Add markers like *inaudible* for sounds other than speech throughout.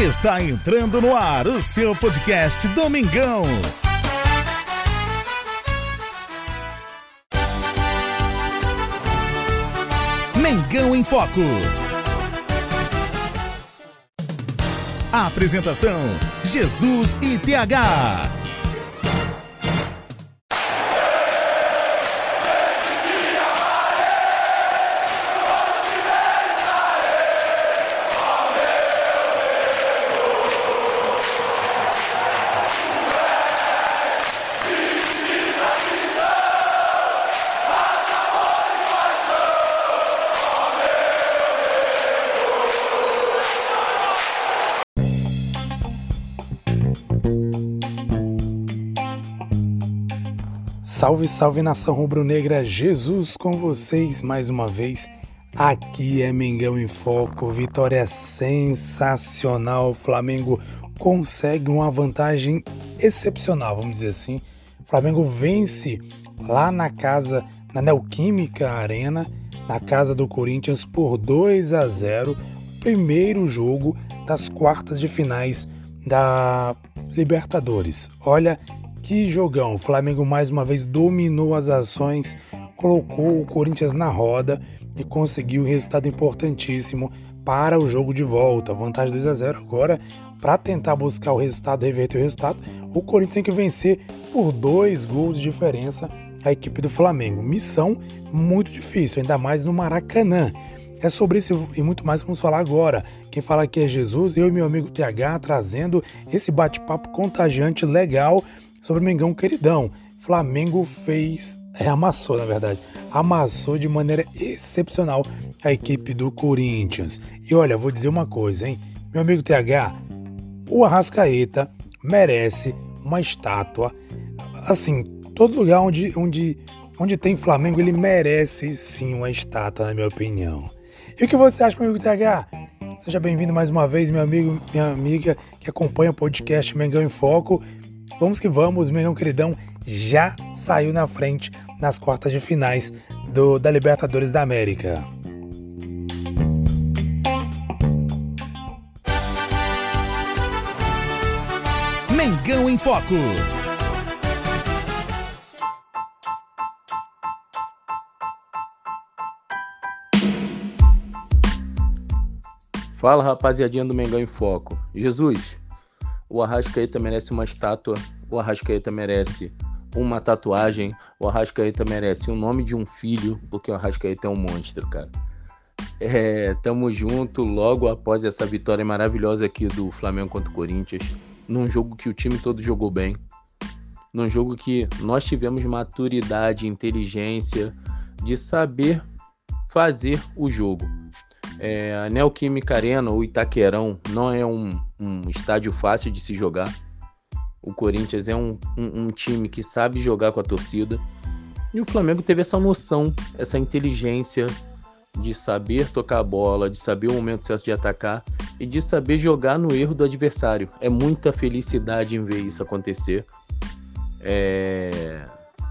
Está entrando no ar o seu podcast Domingão. Mengão em Foco. A apresentação: Jesus e TH. Salve, salve nação rubro-negra, Jesus com vocês mais uma vez. Aqui é Mengão em Foco, vitória sensacional. Flamengo consegue uma vantagem excepcional, vamos dizer assim. Flamengo vence lá na casa, na Neoquímica Arena, na casa do Corinthians por 2 a 0. Primeiro jogo das quartas de finais da Libertadores. Olha que jogão! O Flamengo mais uma vez dominou as ações, colocou o Corinthians na roda e conseguiu um resultado importantíssimo para o jogo de volta. Vantagem 2 a 0 agora para tentar buscar o resultado, reverter o resultado. O Corinthians tem que vencer por dois gols de diferença a equipe do Flamengo. Missão muito difícil, ainda mais no Maracanã. É sobre isso e muito mais que vamos falar agora. Quem fala aqui é Jesus, eu e meu amigo TH trazendo esse bate-papo contagiante, legal sobre o Mengão queridão. Flamengo fez, é, amassou na verdade, amassou de maneira excepcional a equipe do Corinthians. E olha, vou dizer uma coisa, hein? Meu amigo TH, o Arrascaeta merece uma estátua. Assim, todo lugar onde, onde, onde tem Flamengo, ele merece sim uma estátua, na minha opinião. E o que você acha, meu amigo TH? Seja bem-vindo mais uma vez, meu amigo, minha amiga que acompanha o podcast Mengão em Foco. Vamos que vamos, Mengão Queridão já saiu na frente nas quartas de finais do, da Libertadores da América. Mengão em Foco. Fala rapaziadinha do Mengão em Foco. Jesus, o Arrascaeta merece uma estátua, o Arrascaeta merece uma tatuagem, o Arrascaeta merece o nome de um filho, porque o Arrascaeta é um monstro, cara. É, tamo junto logo após essa vitória maravilhosa aqui do Flamengo contra o Corinthians, num jogo que o time todo jogou bem, num jogo que nós tivemos maturidade, inteligência de saber fazer o jogo. É, a Neoquímica Arena ou Itaquerão não é um, um, estádio fácil de se jogar. O Corinthians é um, um, um, time que sabe jogar com a torcida. E o Flamengo teve essa noção, essa inteligência de saber tocar a bola, de saber o momento certo de atacar e de saber jogar no erro do adversário. É muita felicidade em ver isso acontecer. É...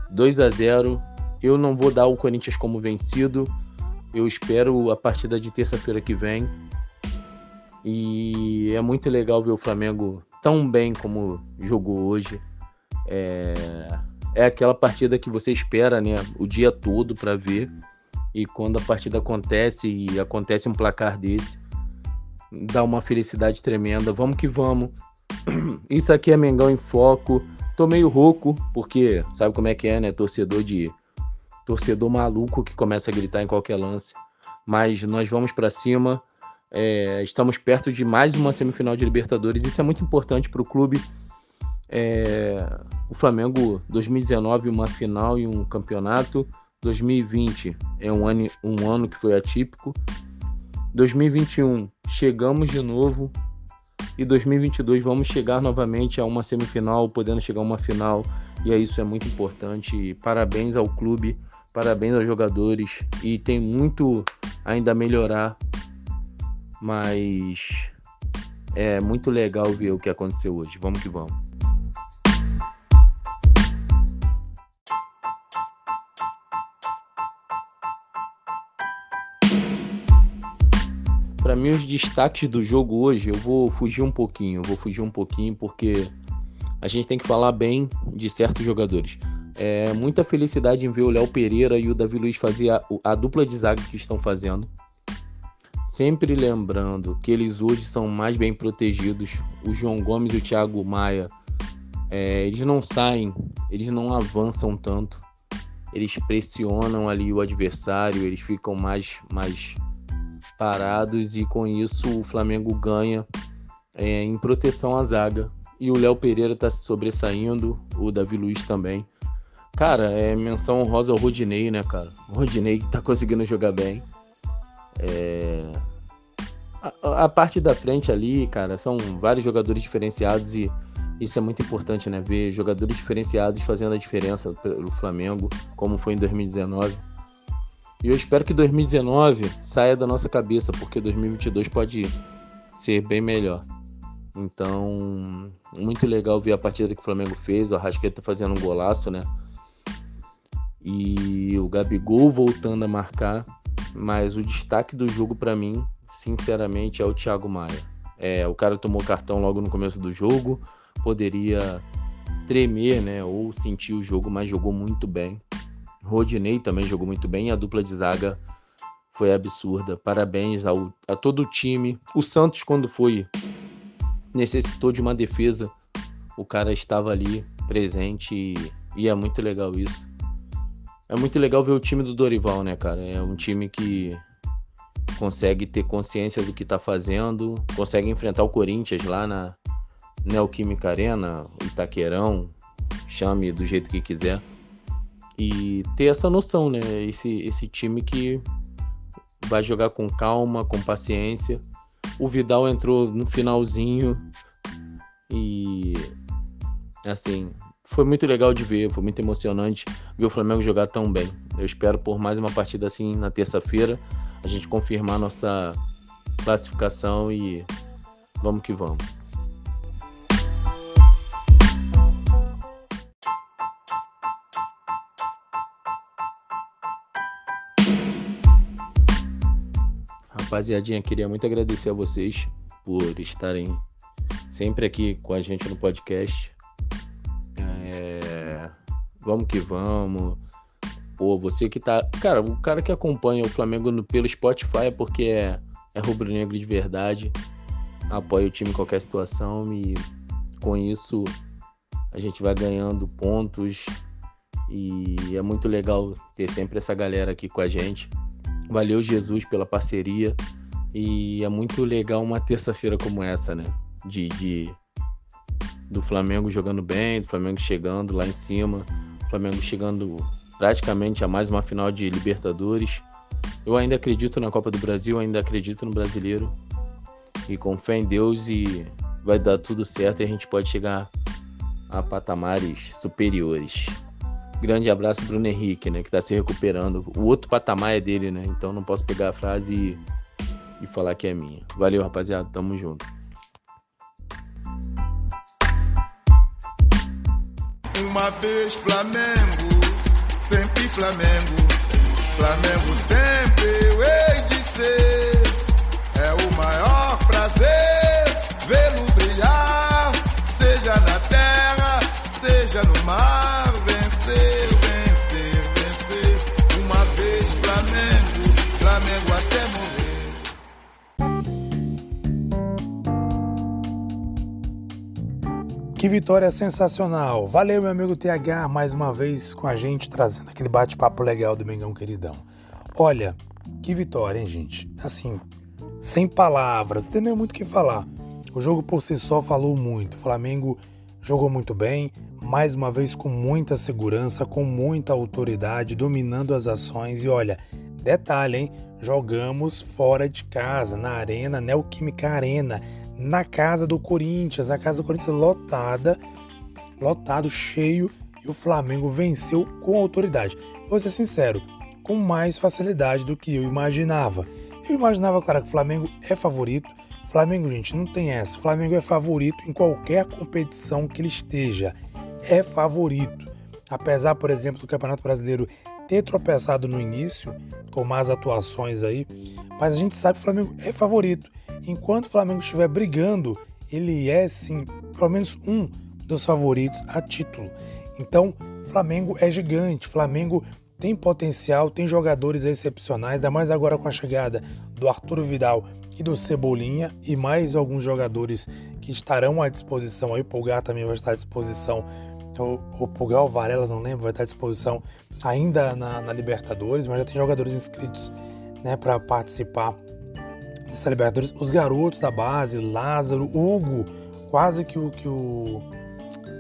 2 a 0 Eu não vou dar o Corinthians como vencido eu espero a partida de terça-feira que vem. E é muito legal ver o Flamengo tão bem como jogou hoje. É, é aquela partida que você espera né, o dia todo para ver. E quando a partida acontece e acontece um placar desse, dá uma felicidade tremenda. Vamos que vamos. *clears throat* Isso aqui é Mengão em Foco. Tô meio rouco, porque sabe como é que é, né? Torcedor de torcedor maluco que começa a gritar em qualquer lance. Mas nós vamos para cima. É, estamos perto de mais uma semifinal de Libertadores. Isso é muito importante para o clube. É, o Flamengo 2019 uma final e um campeonato. 2020 é um ano, um ano que foi atípico. 2021 chegamos de novo e 2022 vamos chegar novamente a uma semifinal, podendo chegar a uma final. E é isso é muito importante. Parabéns ao clube Parabéns aos jogadores e tem muito ainda a melhorar, mas é muito legal ver o que aconteceu hoje. Vamos que vamos. para mim os destaques do jogo hoje, eu vou fugir um pouquinho, vou fugir um pouquinho porque a gente tem que falar bem de certos jogadores. É muita felicidade em ver o Léo Pereira e o Davi Luiz fazer a, a dupla de zaga que estão fazendo. Sempre lembrando que eles hoje são mais bem protegidos. O João Gomes e o Thiago Maia, é, eles não saem, eles não avançam tanto. Eles pressionam ali o adversário, eles ficam mais, mais parados e com isso o Flamengo ganha é, em proteção à zaga. E o Léo Pereira está se sobressaindo, o Davi Luiz também. Cara, é menção honrosa ao Rodinei, né, cara? O Rodinei tá conseguindo jogar bem. É... A, a, parte da frente ali, cara, são vários jogadores diferenciados e isso é muito importante, né? Ver jogadores diferenciados fazendo a diferença pelo Flamengo, como foi em 2019. E eu espero que 2019 saia da nossa cabeça, porque 2022 pode ser bem melhor. Então, muito legal ver a partida que o Flamengo fez, o Arrasqueta fazendo um golaço, né? E o Gabigol voltando a marcar, mas o destaque do jogo para mim, sinceramente, é o Thiago Maia. É, o cara tomou cartão logo no começo do jogo, poderia tremer, né, ou sentir o jogo, mas jogou muito bem. Rodinei também jogou muito bem a dupla de zaga foi absurda. Parabéns ao, a todo o time. O Santos, quando foi, necessitou de uma defesa, o cara estava ali presente e, e é muito legal isso. É muito legal ver o time do Dorival, né, cara? É um time que consegue ter consciência do que tá fazendo, consegue enfrentar o Corinthians lá na Neoquímica Arena, Itaquerão, chame do jeito que quiser e ter essa noção, né? Esse, esse time que vai jogar com calma, com paciência. O Vidal entrou no finalzinho e assim foi muito legal de ver, foi muito emocionante ver o Flamengo jogar tão bem. Eu espero por mais uma partida assim na terça-feira a gente confirmar nossa classificação e vamos que vamos. Rapaziadinha, queria muito agradecer a vocês por estarem sempre aqui com a gente no podcast. Vamos que vamos. Pô, você que tá. Cara, o cara que acompanha o Flamengo no, pelo Spotify é porque é, é rubro-negro de verdade. Apoia o time em qualquer situação e com isso a gente vai ganhando pontos. E é muito legal ter sempre essa galera aqui com a gente. Valeu, Jesus, pela parceria. E é muito legal uma terça-feira como essa, né? De, de, do Flamengo jogando bem, do Flamengo chegando lá em cima, Flamengo chegando praticamente a mais uma final de Libertadores. Eu ainda acredito na Copa do Brasil, ainda acredito no brasileiro. E com fé em Deus e vai dar tudo certo e a gente pode chegar a patamares superiores. Grande abraço, Bruno Henrique, né? Que tá se recuperando. O outro patamar é dele, né? Então não posso pegar a frase e, e falar que é minha. Valeu, rapaziada. Tamo junto. Uma vez Flamengo, sempre Flamengo. Flamengo sempre eu hei de ser. Que vitória sensacional! Valeu, meu amigo TH, mais uma vez com a gente, trazendo aquele bate-papo legal do Mengão Queridão. Olha, que vitória, hein, gente? Assim, sem palavras, tem nem muito o que falar. O jogo por si só falou muito. O Flamengo jogou muito bem, mais uma vez com muita segurança, com muita autoridade, dominando as ações. E olha, detalhe, hein? Jogamos fora de casa, na Arena, Neoquímica Arena na casa do Corinthians, a casa do Corinthians lotada, lotado, cheio, e o Flamengo venceu com autoridade. Vou ser sincero, com mais facilidade do que eu imaginava. Eu imaginava, claro, que o Flamengo é favorito. Flamengo, gente, não tem essa. O Flamengo é favorito em qualquer competição que ele esteja. É favorito. Apesar, por exemplo, do Campeonato Brasileiro ter tropeçado no início, com más atuações aí, mas a gente sabe que o Flamengo é favorito. Enquanto o Flamengo estiver brigando, ele é sim, pelo menos um dos favoritos a título. Então, Flamengo é gigante, Flamengo tem potencial, tem jogadores excepcionais, ainda mais agora com a chegada do Arturo Vidal e do Cebolinha e mais alguns jogadores que estarão à disposição aí. O Pulgar também vai estar à disposição. O, o Pulgar, o Varela, não lembro, vai estar à disposição ainda na, na Libertadores, mas já tem jogadores inscritos né, para participar dessa Libertadores. Os garotos da base, Lázaro, Hugo, quase que o, que o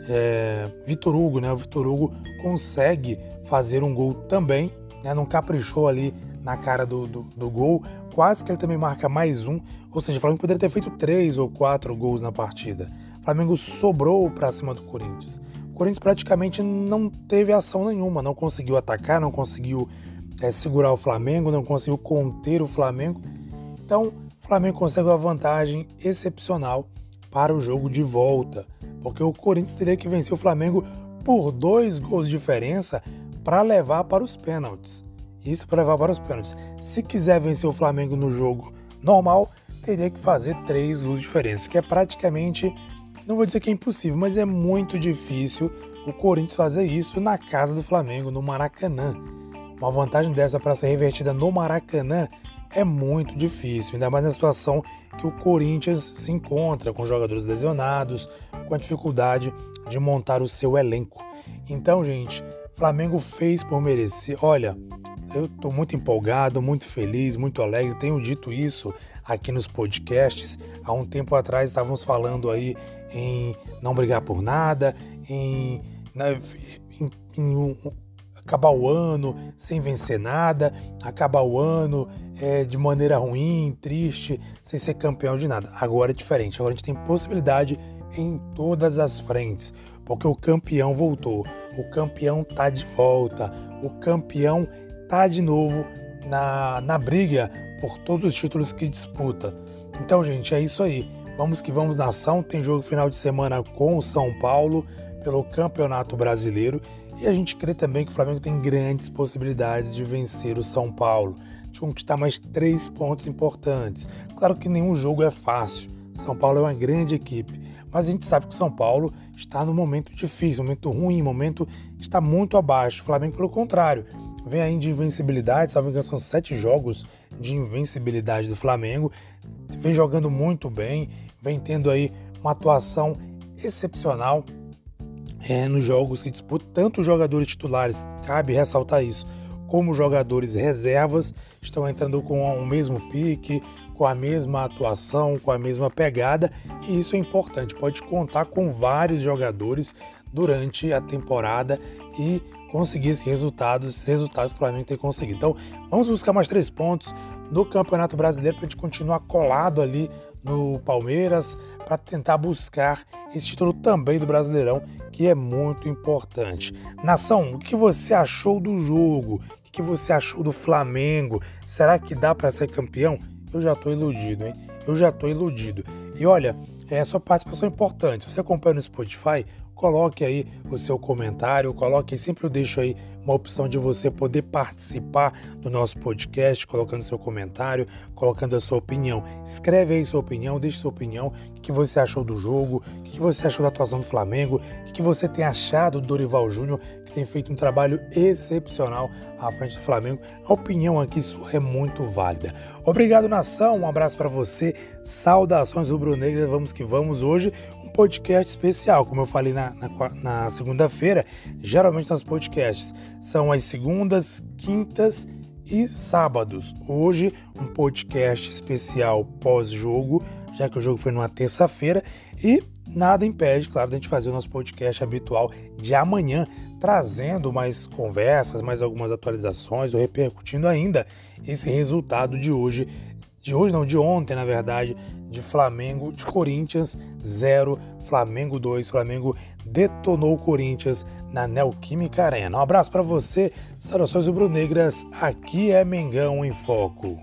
é, Vitor Hugo, né? O Vitor Hugo consegue fazer um gol também, né? Não caprichou ali na cara do, do, do, gol, quase que ele também marca mais um, ou seja, o Flamengo poderia ter feito três ou quatro gols na partida. O Flamengo sobrou para cima do Corinthians. O Corinthians praticamente não teve ação nenhuma, não conseguiu atacar, não conseguiu é, segurar o Flamengo, não conseguiu conter o Flamengo. Então, o Flamengo consegue uma vantagem excepcional para o jogo de volta, porque o Corinthians teria que vencer o Flamengo por dois gols de diferença para levar para os pênaltis. Isso para levar para os pênaltis. Se quiser vencer o Flamengo no jogo normal, teria que fazer três gols de diferença, que é praticamente, não vou dizer que é impossível, mas é muito difícil o Corinthians fazer isso na casa do Flamengo, no Maracanã. Uma vantagem dessa para ser revertida no Maracanã é muito difícil, ainda mais na situação que o Corinthians se encontra, com jogadores lesionados, com a dificuldade de montar o seu elenco. Então, gente, Flamengo fez por merecer. Olha, eu estou muito empolgado, muito feliz, muito alegre. Tenho dito isso aqui nos podcasts. Há um tempo atrás estávamos falando aí em não brigar por nada, em, em, em acabar o ano sem vencer nada, acabar o ano é, de maneira ruim, triste, sem ser campeão de nada. Agora é diferente, agora a gente tem possibilidade em todas as frentes, porque o campeão voltou, o campeão tá de volta, o campeão tá de novo na, na briga por todos os títulos que disputa. Então, gente, é isso aí. Vamos que vamos nação. Tem jogo final de semana com o São Paulo pelo Campeonato Brasileiro e a gente crê também que o Flamengo tem grandes possibilidades de vencer o São Paulo, de conquistar mais três pontos importantes. Claro que nenhum jogo é fácil. São Paulo é uma grande equipe, mas a gente sabe que o São Paulo está no momento difícil, momento ruim, momento está muito abaixo. O Flamengo, pelo contrário, vem aí de invencibilidade, salvo engano, são sete jogos de invencibilidade do Flamengo, vem jogando muito bem, vem tendo aí uma atuação excepcional é, nos jogos que disputa, tanto os jogadores titulares, cabe ressaltar isso, como os jogadores reservas estão entrando com o mesmo pique, com a mesma atuação, com a mesma pegada, e isso é importante. Pode contar com vários jogadores durante a temporada e conseguir esses resultados, esses resultados que o Flamengo tem conseguido. Então, vamos buscar mais três pontos no Campeonato Brasileiro para a gente continuar colado ali no Palmeiras para tentar buscar esse título também do Brasileirão, que é muito importante. Nação, o que você achou do jogo? O que você achou do Flamengo? Será que dá para ser campeão? Eu já estou iludido, hein? Eu já estou iludido. E olha, é a sua participação é importante. Se você acompanha no Spotify, coloque aí o seu comentário, coloque, sempre eu deixo aí uma opção de você poder participar do nosso podcast, colocando seu comentário, colocando a sua opinião. Escreve aí sua opinião, deixe sua opinião, o que você achou do jogo, o que você achou da atuação do Flamengo, o que você tem achado do Dorival Júnior, que tem feito um trabalho excepcional à frente do Flamengo. A opinião aqui sua é muito válida. Obrigado, nação, um abraço para você, saudações rubro-negras, vamos que vamos. Hoje podcast especial, como eu falei na, na, na segunda-feira. Geralmente nos podcasts são as segundas, quintas e sábados. Hoje, um podcast especial pós-jogo, já que o jogo foi numa terça-feira. E nada impede, claro, de a gente fazer o nosso podcast habitual de amanhã, trazendo mais conversas, mais algumas atualizações, ou repercutindo ainda esse resultado de hoje de hoje não, de ontem, na verdade, de Flamengo, de Corinthians 0, Flamengo 2. Flamengo detonou o Corinthians na Neoquímica Arena. Um abraço para você, saudações rubro-negras. Aqui é Mengão em Foco.